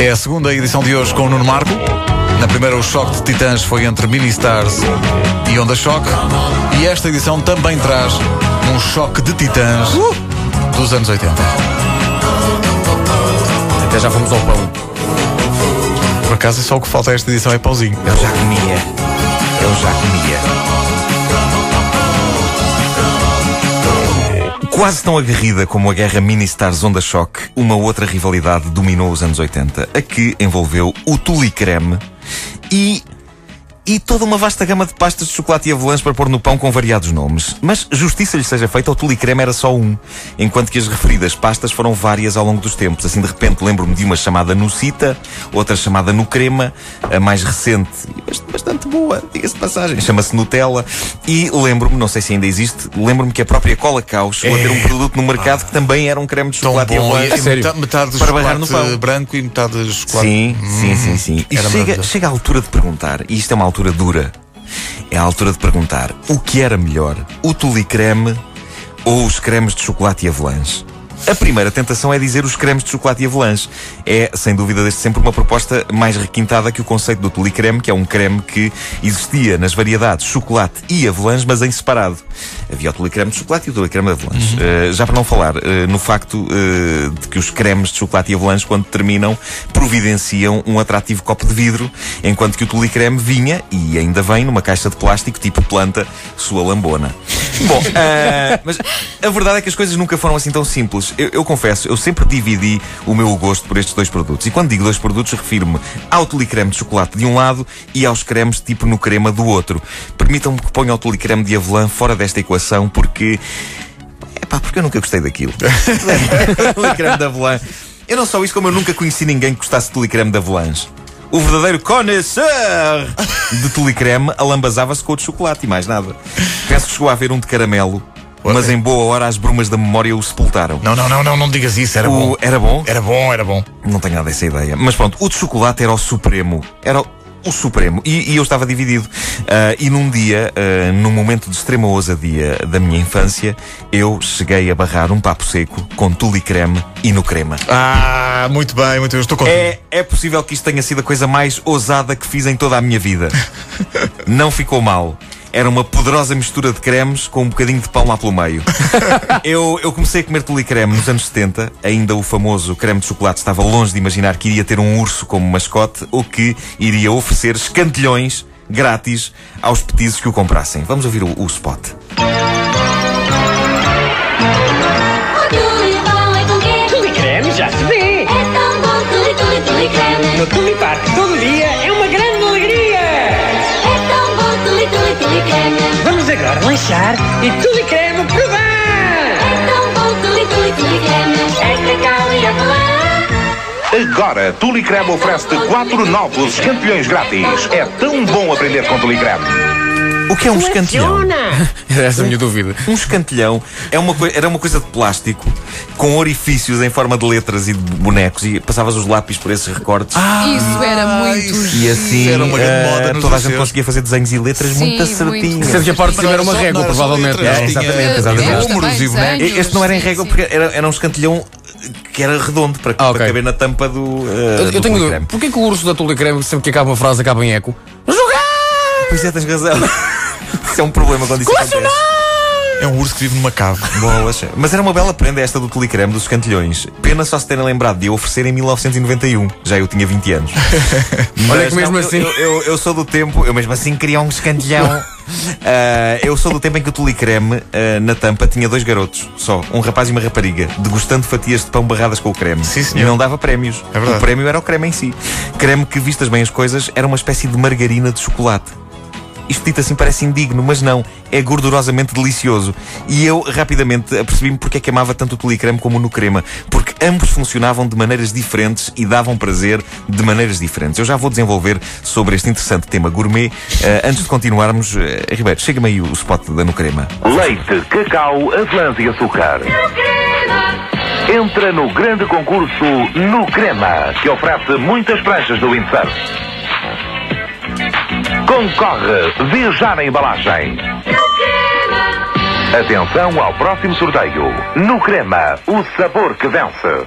É a segunda edição de hoje com o Nuno Marco. Na primeira, o choque de titãs foi entre Mini Stars e Onda Choque. E esta edição também traz um choque de titãs dos anos 80. Até já fomos ao pão. Por acaso, só o que falta a esta edição é pauzinho. Eu já comia. Eu já comia. Quase tão aguerrida como a guerra Mini-Stars Onda Choque, uma outra rivalidade dominou os anos 80, a que envolveu o Tuli Creme e e toda uma vasta gama de pastas de chocolate e avelãs para pôr no pão com variados nomes. Mas justiça lhe seja feita, o tule creme era só um, enquanto que as referidas pastas foram várias ao longo dos tempos. Assim, de repente, lembro-me de uma chamada Nucita, outra chamada Nucrema, a mais recente e bastante boa, diga-se de passagem, chama-se Nutella. E lembro-me, não sei se ainda existe, lembro-me que a própria Cola Caos chegou a ter um produto no mercado que também era um creme de chocolate e avelãs. E metade, metade de Para chocolate no pão. branco e metade de chocolate. Sim, sim, sim, sim. E Era chega, chega a altura de perguntar, e isto é uma altura dura, é a altura de perguntar o que era melhor, o tule creme ou os cremes de chocolate e avelãs? A primeira tentação é dizer os cremes de chocolate e avelãs. É, sem dúvida, desde sempre uma proposta mais requintada que o conceito do tule creme, que é um creme que existia nas variedades chocolate e avelãs, mas em separado. Havia o tule creme de chocolate e o tule creme de avelãs. Uh, já para não falar uh, no facto uh, de que os cremes de chocolate e avelãs, quando terminam, providenciam um atrativo copo de vidro, enquanto que o tule creme vinha, e ainda vem, numa caixa de plástico tipo planta, sua lambona. Bom, mas a verdade é que as coisas nunca foram assim tão simples. Eu, eu confesso, eu sempre dividi o meu gosto por estes dois produtos. E quando digo dois produtos, refiro-me ao tule creme de chocolate de um lado e aos cremes tipo no crema do outro. Permitam-me que ponha o tule creme de avelã fora desta equação porque. É pá, porque eu nunca gostei daquilo. tule creme de avelã. Eu não só isso, como eu nunca conheci ninguém que gostasse de tule creme de avelãs. O verdadeiro connoisseur de tule creme alambazava-se com o de chocolate e mais nada. Penso que chegou a haver um de caramelo, mas em boa hora as brumas da memória o sepultaram. Não, não, não, não, não digas isso, era O- bom. Era bom? Era bom, era bom. Não tenho nada dessa ideia. Mas pronto, o de chocolate era o supremo. Era o o supremo. E, e eu estava dividido. Ah, e num dia, ah, num momento de extrema ousadia da minha infância, eu cheguei a barrar um papo seco com tule creme e no crema. Ah, muito bem, muito bem. Estou contigo. É, é possível que isto tenha sido a coisa mais ousada que fiz em toda a minha vida. Não ficou mal. Era uma poderosa mistura de cremes com um bocadinho de pão lá pelo meio. eu, eu comecei a comer creme nos anos 70. Ainda o famoso creme de chocolate estava longe de imaginar que iria ter um urso como mascote ou que iria oferecer escantilhões grátis aos petizes que o comprassem. Vamos ouvir o, o spot. É creme já se vê. É tão bom, creme. No Tule Park todo dia é lanchar e Tule creme provar. É tão bom, tule, tule, tule creme. É cacau e avelã. Agora, Tule Creme oferece-te quatro novos campeões grátis. É tão bom aprender com Tule Creme. O que é um escantilhão? Essa a minha dúvida. Um escantilhão é uma era uma coisa de plástico com orifícios em forma de letras e de bonecos e passavas os lápis por esses recortes. Isso era muito isso E assim era uma grande moda toda a gente conseguia fazer desenhos e letras Sim, muito muito. acertinhos. Sendo que a parte de cima era uma Não era só- régua, provavelmente. letras, É, exatamente, exatamente. números e bonecos. Este não era em régua porque era, era um escantilhão que era redondo para, Ah, ok. para caber na tampa do. eh, Eu, do tenho dúvida. Porquê que o urso da Tule Creme, sempre que acaba uma frase, acaba em eco? Jogar! Pois é, tens razão. Isso é um problema quando isso acontece. É um urso que vive numa cave. Bolas. Mas era uma bela prenda esta do Tulicreme dos escantilhões. Pena só se terem lembrado de eu oferecer em 1991. Já eu tinha 20 anos. Olha que mesmo não, eu- assim- Eu, eu- eu sou do tempo, eu mesmo assim queria um escantilhão. Ah, eu sou do tempo em que o Tulicreme ah, na tampa tinha dois garotos, só, um rapaz e uma rapariga, degustando fatias de pão barradas com o creme. Sim, senhor. E não dava prémios. É verdade. o prémio era o creme em si. Creme que, vistas bem as coisas, era uma espécie de margarina de chocolate. Isto dito assim parece indigno, mas não. É gordurosamente delicioso. E eu rapidamente apercebi-me porque é que amava tanto o tulicreme como o no crema. Porque ambos funcionavam de maneiras diferentes e davam prazer de maneiras diferentes. Eu já vou desenvolver sobre este interessante tema gourmet. Eh, antes de continuarmos, eh, Ribeiro, chega-me aí o spot da no crema. Leite, cacau, avelãs e açúcar. Entra no grande concurso No Crema, que oferece muitas pranchas do windsurf. Concorre, viajar na embalagem. Atenção ao próximo sorteio. No crema, o sabor que vence.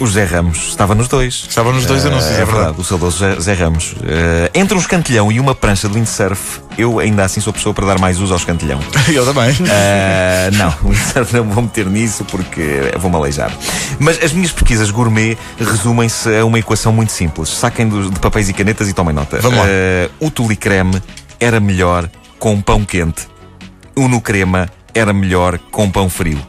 O José Ramos estava nos dois. Estava nos dois Eh, anúncios, é verdade. O saudoso Zé, Zé Ramos. Eh, entre um escantilhão e uma prancha de windsurf, eu ainda assim sou pessoa para dar mais uso ao escantilhão. Eu também. Eh, não, o windsurf não vou meter nisso porque vou-me aleijar. Mas as minhas pesquisas gourmet resumem-se a uma equação muito simples. Saquem de papéis e canetas e tomem nota. Vamos lá. Eh, o tule creme era melhor com pão quente. O no crema era melhor com pão frio.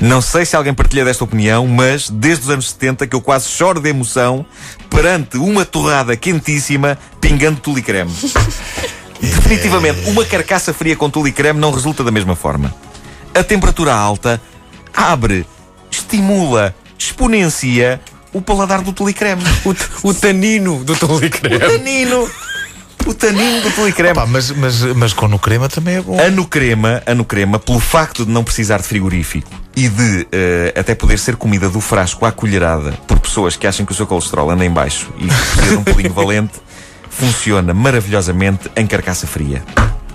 Não sei se alguém partilha desta opinião, mas desde os anos 70 que eu quase choro de emoção perante uma torrada quentíssima pingando tule creme. Definitivamente, uma carcaça fria com tule creme não resulta da mesma forma. A temperatura alta abre, estimula, exponencia o paladar do tule creme. O, o tanino do O Tolicreme. tanino. O tanino do tule creme. Pá, mas, mas, mas com no crema também é bom. A no crema, a no crema, pelo facto de não precisar de frigorífico e de eh, até poder ser comida do frasco à colherada por pessoas que acham que o seu colesterol anda em baixo e que precisa de um pulinho valente, funciona maravilhosamente em carcaça fria.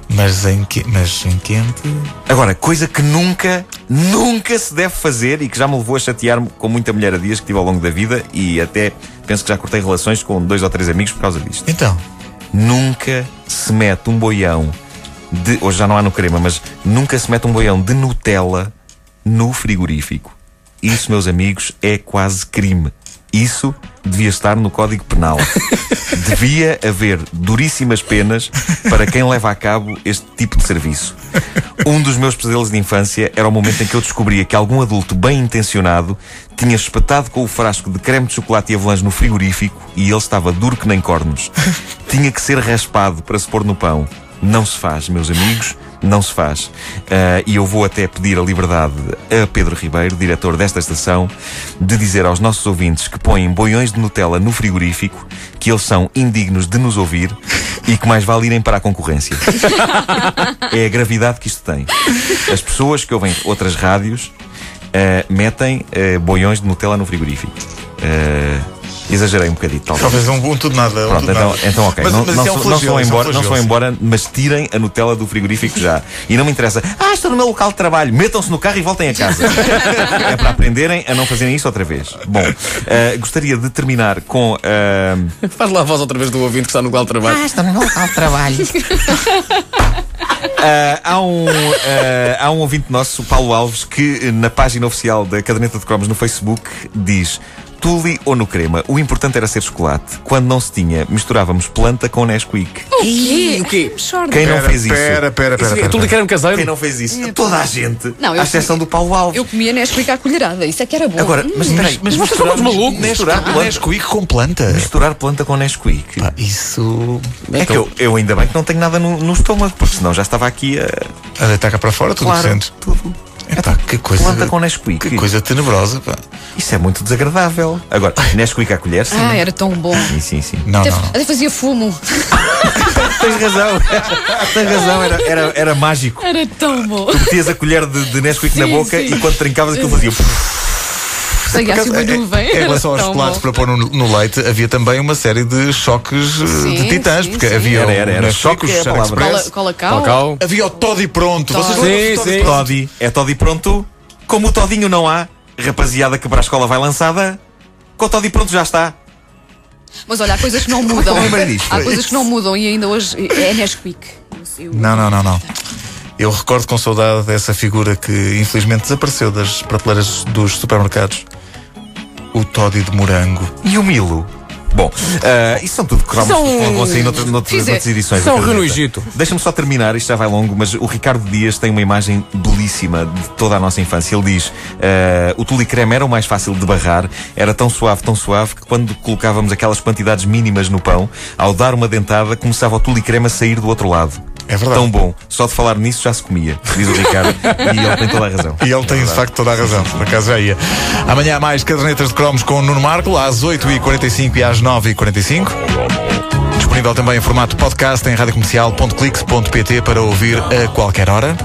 Mas em, que, mas em quente. Agora, coisa que nunca, nunca se deve fazer e que já me levou a chatear-me com muita mulher a dias que tive ao longo da vida e até penso que já cortei relações com dois ou três amigos por causa disto. Então, Nunca se mete um boião de. Hoje já não há no crema, mas nunca se mete um boião de Nutella no frigorífico. Isso, meus amigos, é quase crime. Isso devia estar no Código Penal. Devia haver duríssimas penas para quem leva a cabo este tipo de serviço. Um dos meus pesadelos de infância era o momento em que eu descobria que algum adulto bem intencionado tinha espetado com o frasco de creme de chocolate e avalanche no frigorífico e ele estava duro que nem cornos. Tinha que ser raspado para se pôr no pão. Não se faz, meus amigos, não se faz. Ah, e eu vou até pedir a liberdade a Pedro Ribeiro, diretor desta estação, de dizer aos nossos ouvintes que põem boiões de Nutella no frigorífico que eles são indignos de nos ouvir e que mais vale irem para a concorrência. é a gravidade que isto tem. As pessoas que ouvem outras rádios ah, metem ah, boiões de Nutella no frigorífico. Ah, exagerei um bocadinho, talvez. talvez um, um tudo nada. um Pronto, tudo então, nada. então ok. Mas, não, mas não, isso é um sou- não se vão flagelo, isso é um embora, não se vão flagelo. embora, mas tirem a Nutella do frigorífico já. E não me interessa. Ah, estou no meu local de trabalho. Metam-se no carro e voltem a casa. é para aprenderem a não fazerem isso outra vez. Bom, eh, gostaria de terminar com. eh, Faz lá a voz outra vez do ouvinte que está no local de trabalho. estou no meu local de trabalho. Ah, há, um, ah, há um ouvinte nosso, o Paulo Alves, que na página oficial da Caderneta de Cromos no Facebook diz Tule ou no crema, o importante era ser chocolate. Quando não se tinha, misturávamos planta com Nesquik. Ih, o quê? Quem não Pera, fez isso? Pera, pera, pera. É pera, Tolicreme caseiro? Quem não fez isso? Toda a gente. Não, eu à exceção do Paulo Alves. Eu comia Nesquik à colherada, isso é que era bom. Agora, mas espera aí, Mas Vocês são todos malucos. Misturar Ah, planta, Nesquik com planta. misturar planta com Nesquik. Pá, isso. É que eu, eu ainda bem que não tenho nada no, no estômago, porque senão já estava aqui a. A deitar cá para fora, tudo Claro, que sentes. tudo. Epá, que coisa. Planta com Nesquik. Que coisa tenebrosa, pá. Isso é muito desagradável. Agora, Nesquik à colher, sim. Ah, era tão bom. Sim, sim, sim. Não, Até, não, até fazia fumo. Tens razão. Tens razão, era, era, era mágico. Era tão bom. Tu metias a colher de, de Nesquik na Sim, boca sim. e quando trincavas aquilo fazia. Saía assim uma Em- nuvem. Em relação aos Era chocolates para pôr no, no leite, havia também uma série de choques eh, Sim, de titãs, sim, porque sim. havia Era, era, era. o Nesquik, Choque é Cola, cola cal. Havia o Toddy pronto. Vocês Toddy. do Sim, Toddy sim. pronto? Toddy. É Toddy pronto. Como o Todinho não há, rapaziada que para a escola vai lançada, com o Toddy pronto já está. Mas olha, há coisas que não mudam. lembrei disto, Há coisas que não mudam e ainda hoje é Nesquik. Eu- Não, não, não, não. Eu recordo com saudade dessa figura que infelizmente desapareceu das prateleiras dos supermercados. O Toddy de morango. E o Milo? Bom, ah, isso são tudo cromos São- que vão sair noutras, noutras, Fizer- noutras edições. São acredita. Rio no Egito. Deixa-me só terminar, isto já vai longo, mas o Ricardo Dias tem uma imagem belíssima de toda a nossa infância. Ele diz: ah, o tule creme era o mais fácil de barrar, era tão suave, tão suave, que quando colocávamos aquelas quantidades mínimas no pão, ao dar uma dentada, começava o tule creme a sair do outro lado. É verdade. Tão bom. Só de falar nisso já se comia, diz o Ricardo, e ele tem toda a razão. E ele tem de facto toda a razão, por acaso já ia. Amanhã há mais cadernetas de cromos com o Nuno Marco, às 8h45 e às 9h45. Disponível também em formato podcast em radiocomercial.clix.pt para ouvir a qualquer hora.